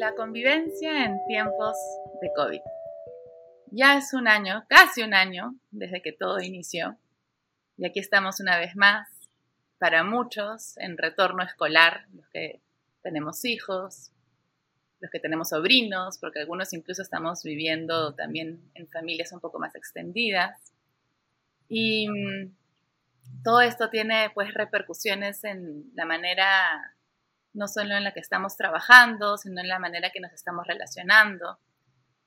La convivencia en tiempos de COVID. Ya es un año, casi un año, desde que todo inició. Y aquí estamos una vez más, para muchos, en retorno escolar, los que tenemos hijos, los que tenemos sobrinos, porque algunos incluso estamos viviendo también en familias un poco más extendidas. Y mm, todo esto tiene pues repercusiones en la manera no solo en la que estamos trabajando, sino en la manera que nos estamos relacionando.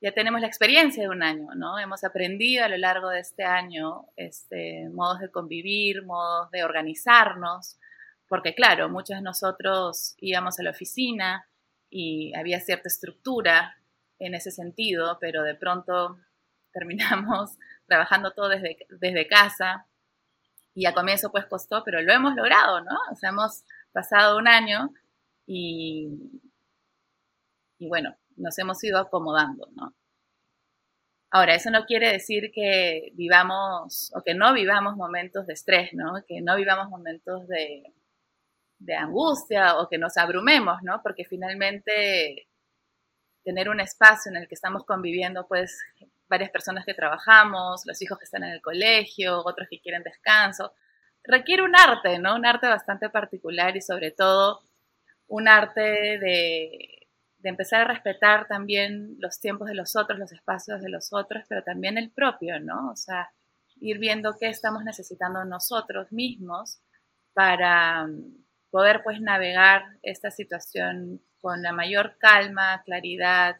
Ya tenemos la experiencia de un año, ¿no? Hemos aprendido a lo largo de este año este, modos de convivir, modos de organizarnos, porque claro, muchos de nosotros íbamos a la oficina y había cierta estructura en ese sentido, pero de pronto terminamos trabajando todo desde, desde casa y a comienzo pues costó, pero lo hemos logrado, ¿no? O sea, hemos pasado un año y, bueno, nos hemos ido acomodando, ¿no? Ahora, eso no quiere decir que vivamos o que no vivamos momentos de estrés, ¿no? Que no vivamos momentos de, de angustia o que nos abrumemos, ¿no? Porque finalmente tener un espacio en el que estamos conviviendo, pues varias personas que trabajamos, los hijos que están en el colegio, otros que quieren descanso, requiere un arte, ¿no? Un arte bastante particular y sobre todo un arte de, empezar a respetar también los tiempos de los otros, los espacios de los otros, pero también el propio, ¿no? O sea, ir viendo qué estamos necesitando nosotros mismos para mm, poder pues navegar esta situación con la mayor calma, claridad,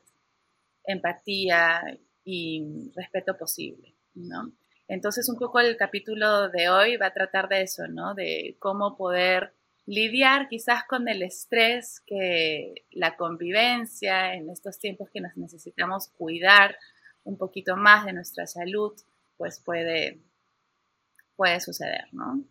empatía y respeto posible, ¿no? Entonces un poco el capítulo de hoy va a tratar de eso, ¿no? De cómo poder lidiar quizás con el estrés que la convivencia en estos tiempos que nos necesitamos cuidar un poquito más de nuestra salud, pues puede, puede suceder, ¿no?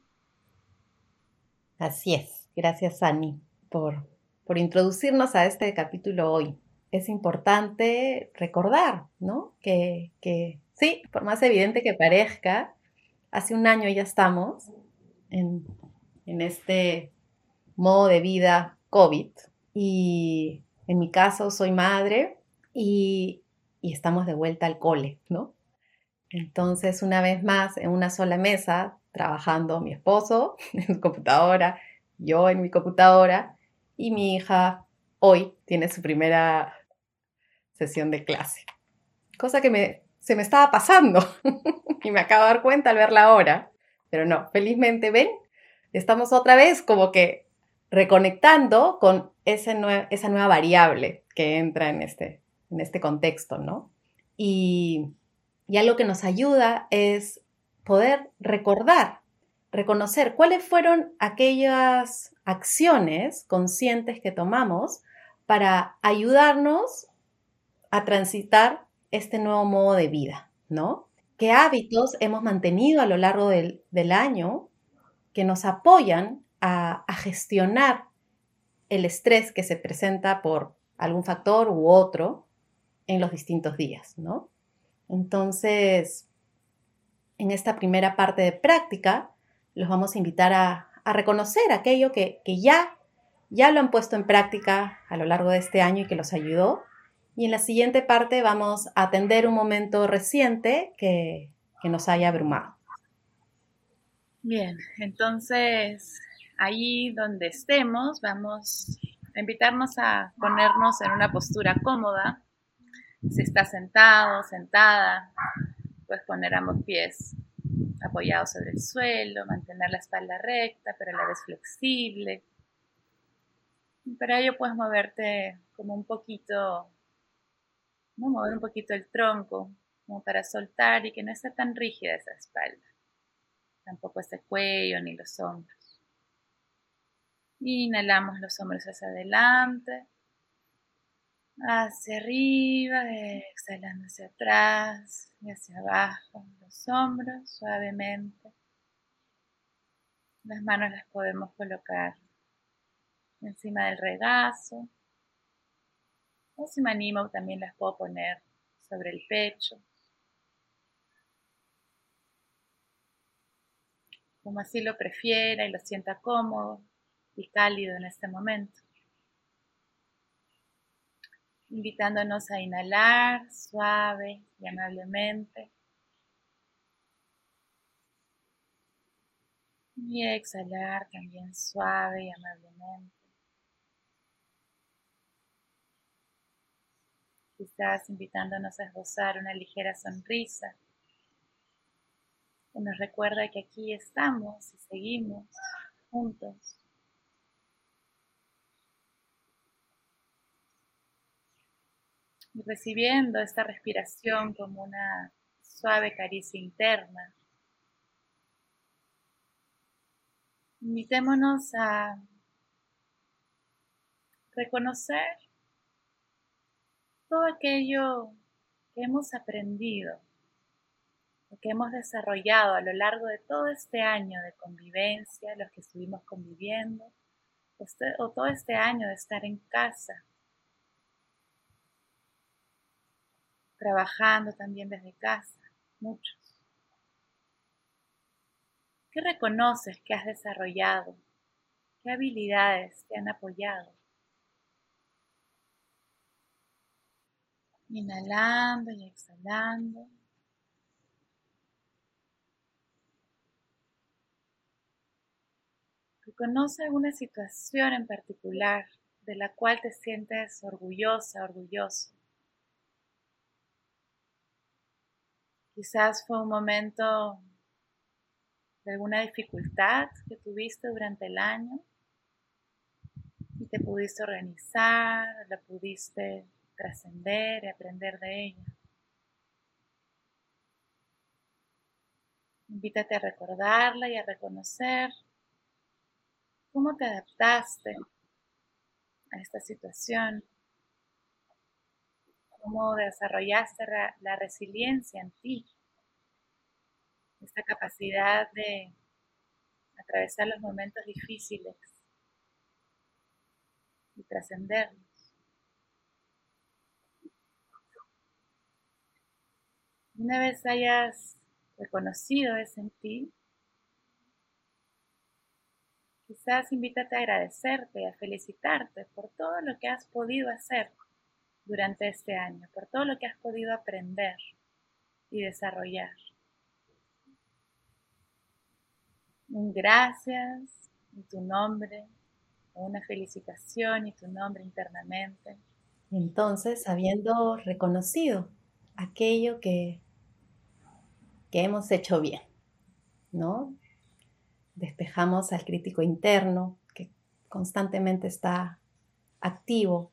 Así es. Gracias, Ani, por, por introducirnos a este capítulo hoy. Es importante recordar, ¿no? Que, que sí, por más evidente que parezca, hace un año ya estamos en, en este modo de vida COVID. Y en mi caso soy madre y, estamos de vuelta al cole, ¿no? Entonces, una vez más, en una sola mesa, trabajando mi esposo en su computadora, yo en mi computadora y mi hija hoy tiene su primera sesión de clase. Cosa que me, se me estaba pasando y me acabo de dar cuenta al verla ahora. Pero no, felizmente, ven, estamos otra vez como que reconectando con esa nueva variable que entra en este, en este contexto, ¿no? Y, y algo que nos ayuda es poder recordar, reconocer cuáles fueron aquellas acciones conscientes que tomamos para ayudarnos a transitar este nuevo modo de vida, ¿no? ¿Qué hábitos hemos mantenido a lo largo del, del año que nos apoyan a, gestionar el estrés que se presenta por algún factor u otro en los distintos días, ¿no? Entonces, en esta primera parte de práctica, los vamos a invitar a, reconocer aquello que, ya, ya lo han puesto en práctica a lo largo de este año y que los ayudó. Y en la siguiente parte vamos a atender un momento reciente que, que nos haya abrumado. Bien, entonces Allí donde estemos, vamos a invitarnos a ponernos en una postura cómoda. Si está sentado, sentada, pues poner ambos pies apoyados sobre el suelo, mantener la espalda recta, pero a la vez flexible. Para ello puedes moverte como un poquito, mover un poquito el tronco, como para soltar y que no esté tan rígida esa espalda. Tampoco ese cuello ni los hombros. Inhalamos los hombros hacia adelante, hacia arriba, exhalando hacia atrás y hacia abajo, los hombros suavemente. Las manos las podemos colocar encima del regazo. O si me animo, también las puedo poner sobre el pecho. Como así lo prefiera y lo sienta cómodo y cálido en este momento. invitándonos a inhalar suave y amablemente. Y exhalar también suave y amablemente. Quizás invitándonos a esbozar una ligera sonrisa que nos recuerda que aquí estamos y seguimos juntos. Recibiendo esta respiración como una suave caricia interna. Invitémonos a reconocer todo aquello que hemos aprendido, lo que hemos desarrollado a lo largo de todo este año de convivencia, los que estuvimos conviviendo, este, o todo este año de estar en casa, trabajando también desde casa, muchos. ¿Qué reconoces que has desarrollado? ¿Qué habilidades te han apoyado? Inhalando y exhalando. Reconoce alguna situación en particular de la cual te sientes orgullosa, orgulloso. Quizás fue un momento de alguna dificultad que tuviste durante el año y te pudiste organizar, la pudiste trascender y aprender de ella. Invítate a recordarla y a reconocer cómo te adaptaste a esta situación, cómo desarrollaste la resiliencia en ti, esta capacidad de atravesar los momentos difíciles y trascenderlos. Una vez hayas reconocido eso en ti, quizás invítate a agradecerte, a felicitarte por todo lo que has podido hacer durante este año, por todo lo que has podido aprender y desarrollar. Un gracias y tu nombre, una felicitación y tu nombre internamente. Entonces, habiendo reconocido aquello que que hemos hecho bien, ¿no? Despejamos al crítico interno que constantemente está activo,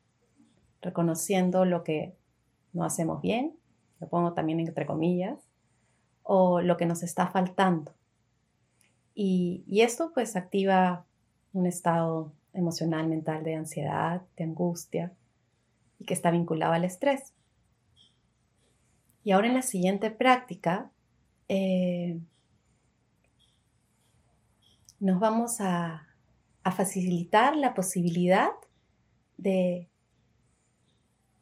reconociendo lo que no hacemos bien, lo pongo también entre comillas, o lo que nos está faltando. Y, esto pues activa un estado emocional, mental de ansiedad, de angustia, y que está vinculado al estrés. Y ahora en la siguiente práctica eh, nos vamos a, facilitar la posibilidad de,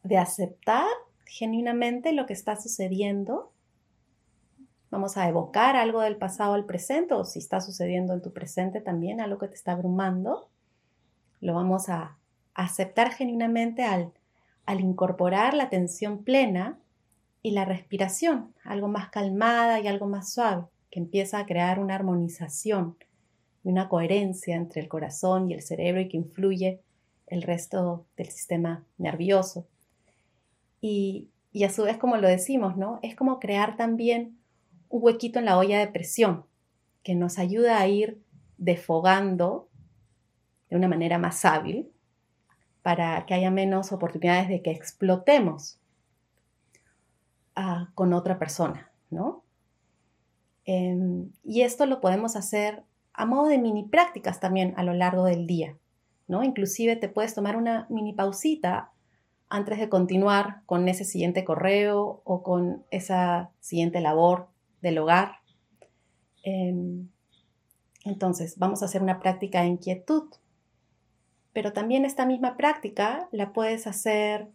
de aceptar genuinamente lo que está sucediendo. Vamos a evocar algo del pasado al presente o si está sucediendo en tu presente también, algo que te está abrumando. Lo vamos a aceptar genuinamente al, al incorporar la atención plena y la respiración, algo más calmada y algo más suave, que empieza a crear una armonización y una coherencia entre el corazón y el cerebro y que influye el resto del sistema nervioso. Y, a su vez, como lo decimos, ¿no? Es como crear también un huequito en la olla de presión que nos ayuda a ir defogando de una manera más hábil para que haya menos oportunidades de que explotemos con otra persona, ¿no? Em, y esto lo podemos hacer a modo de mini prácticas también a lo largo del día, ¿no? Inclusive te puedes tomar una mini pausita antes de continuar con ese siguiente correo o con esa siguiente labor del hogar. Em, entonces, vamos a hacer una práctica de inquietud, pero también esta misma práctica la puedes hacer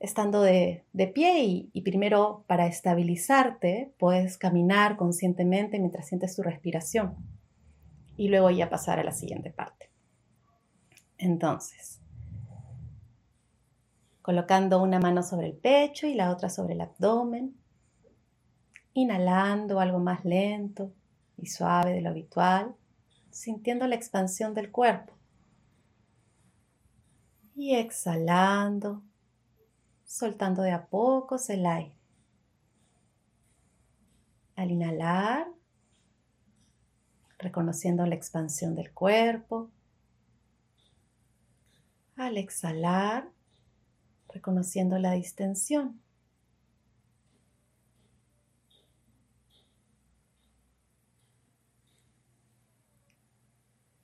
estando de, pie y, primero para estabilizarte puedes caminar conscientemente mientras sientes tu respiración y luego ya pasar a la siguiente parte. Entonces, colocando una mano sobre el pecho y la otra sobre el abdomen, inhalando algo más lento y suave de lo habitual, sintiendo la expansión del cuerpo. Y exhalando, soltando de a pocos el aire. Al inhalar, reconociendo la expansión del cuerpo. Al exhalar, reconociendo la distensión.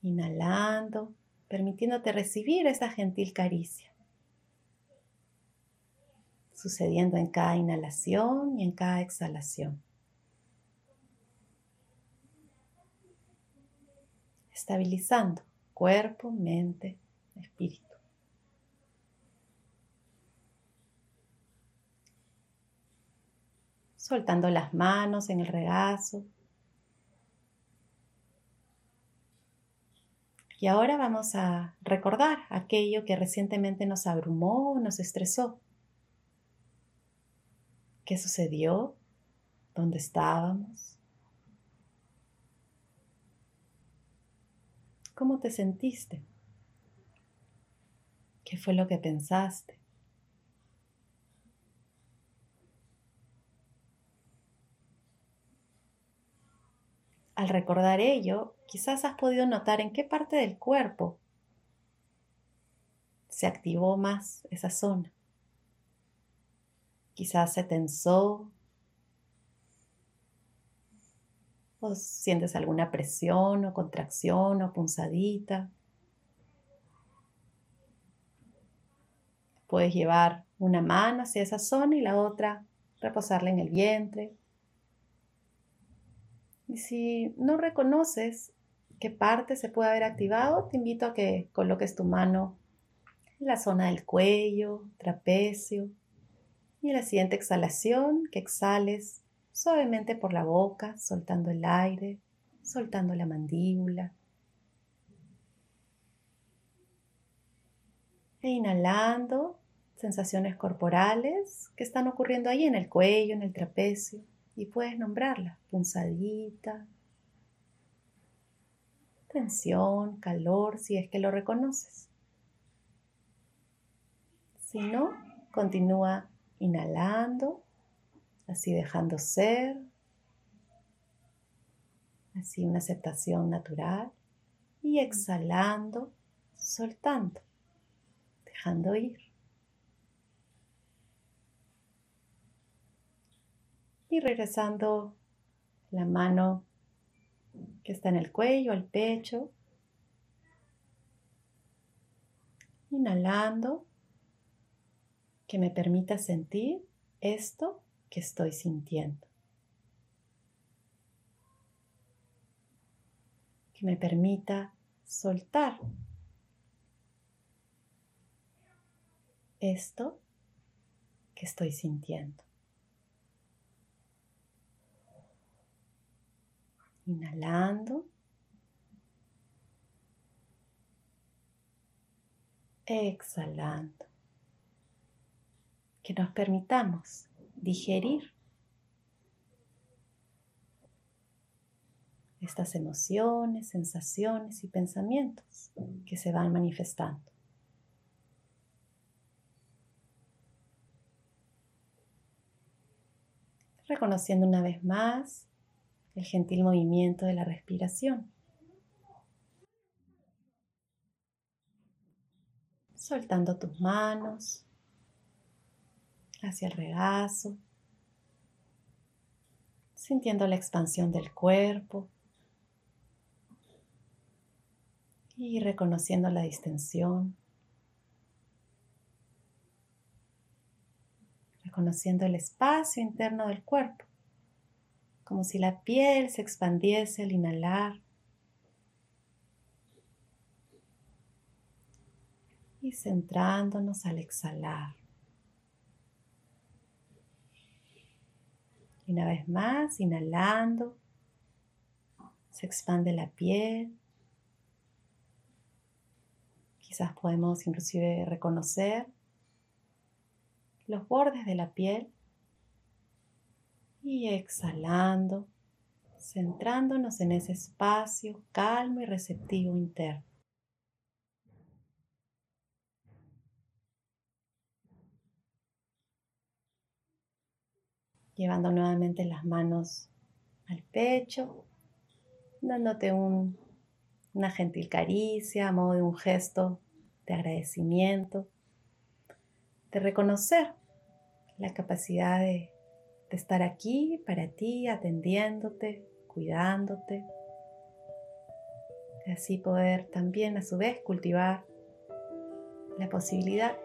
Inhalando, permitiéndote recibir esa gentil caricia. Sucediendo en cada inhalación y en cada exhalación. Estabilizando cuerpo, mente, espíritu. Soltando las manos en el regazo. Y ahora vamos a recordar aquello que recientemente nos abrumó, nos estresó. ¿Qué sucedió? ¿Dónde estábamos? ¿Cómo te sentiste? ¿Qué fue lo que pensaste? Al recordar ello, quizás has podido notar en qué parte del cuerpo se activó más esa zona. Quizás se tensó o sientes alguna presión o contracción o punzadita. Puedes llevar una mano hacia esa zona y la otra reposarla en el vientre y si no reconoces qué parte se puede haber activado, te invito a que coloques tu mano en la zona del cuello, trapecio, y en la siguiente exhalación, que exhales suavemente por la boca, soltando el aire, soltando la mandíbula. E inhalando sensaciones corporales que están ocurriendo ahí en el cuello, en el trapecio y puedes nombrarla, punzadita, tensión, calor, si es que lo reconoces. Si no, continúa inhalando, así dejando ser, así una aceptación natural, y exhalando, soltando, dejando ir. Y regresando la mano que está en el cuello, al pecho. Inhalando, que me permita sentir esto que estoy sintiendo. Que me permita soltar esto que estoy sintiendo. Inhalando. Exhalando. Que nos permitamos digerir estas emociones, sensaciones y pensamientos que se van manifestando. Reconociendo una vez más el gentil movimiento de la respiración. Soltando tus manos hacia el regazo, sintiendo la expansión del cuerpo y reconociendo la distensión, reconociendo el espacio interno del cuerpo como si la piel se expandiese al inhalar y centrándonos al exhalar. Y una vez más, inhalando, se expande la piel. Quizás podemos inclusive reconocer los bordes de la piel y exhalando, centrándonos en ese espacio calmo y receptivo interno. Llevando nuevamente las manos al pecho, dándote una gentil caricia a modo de un gesto de agradecimiento, de reconocer la capacidad de, estar aquí para ti, atendiéndote, cuidándote, así poder también a su vez cultivar la posibilidad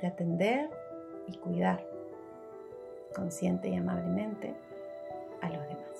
de atender y cuidar consciente y amablemente a los demás.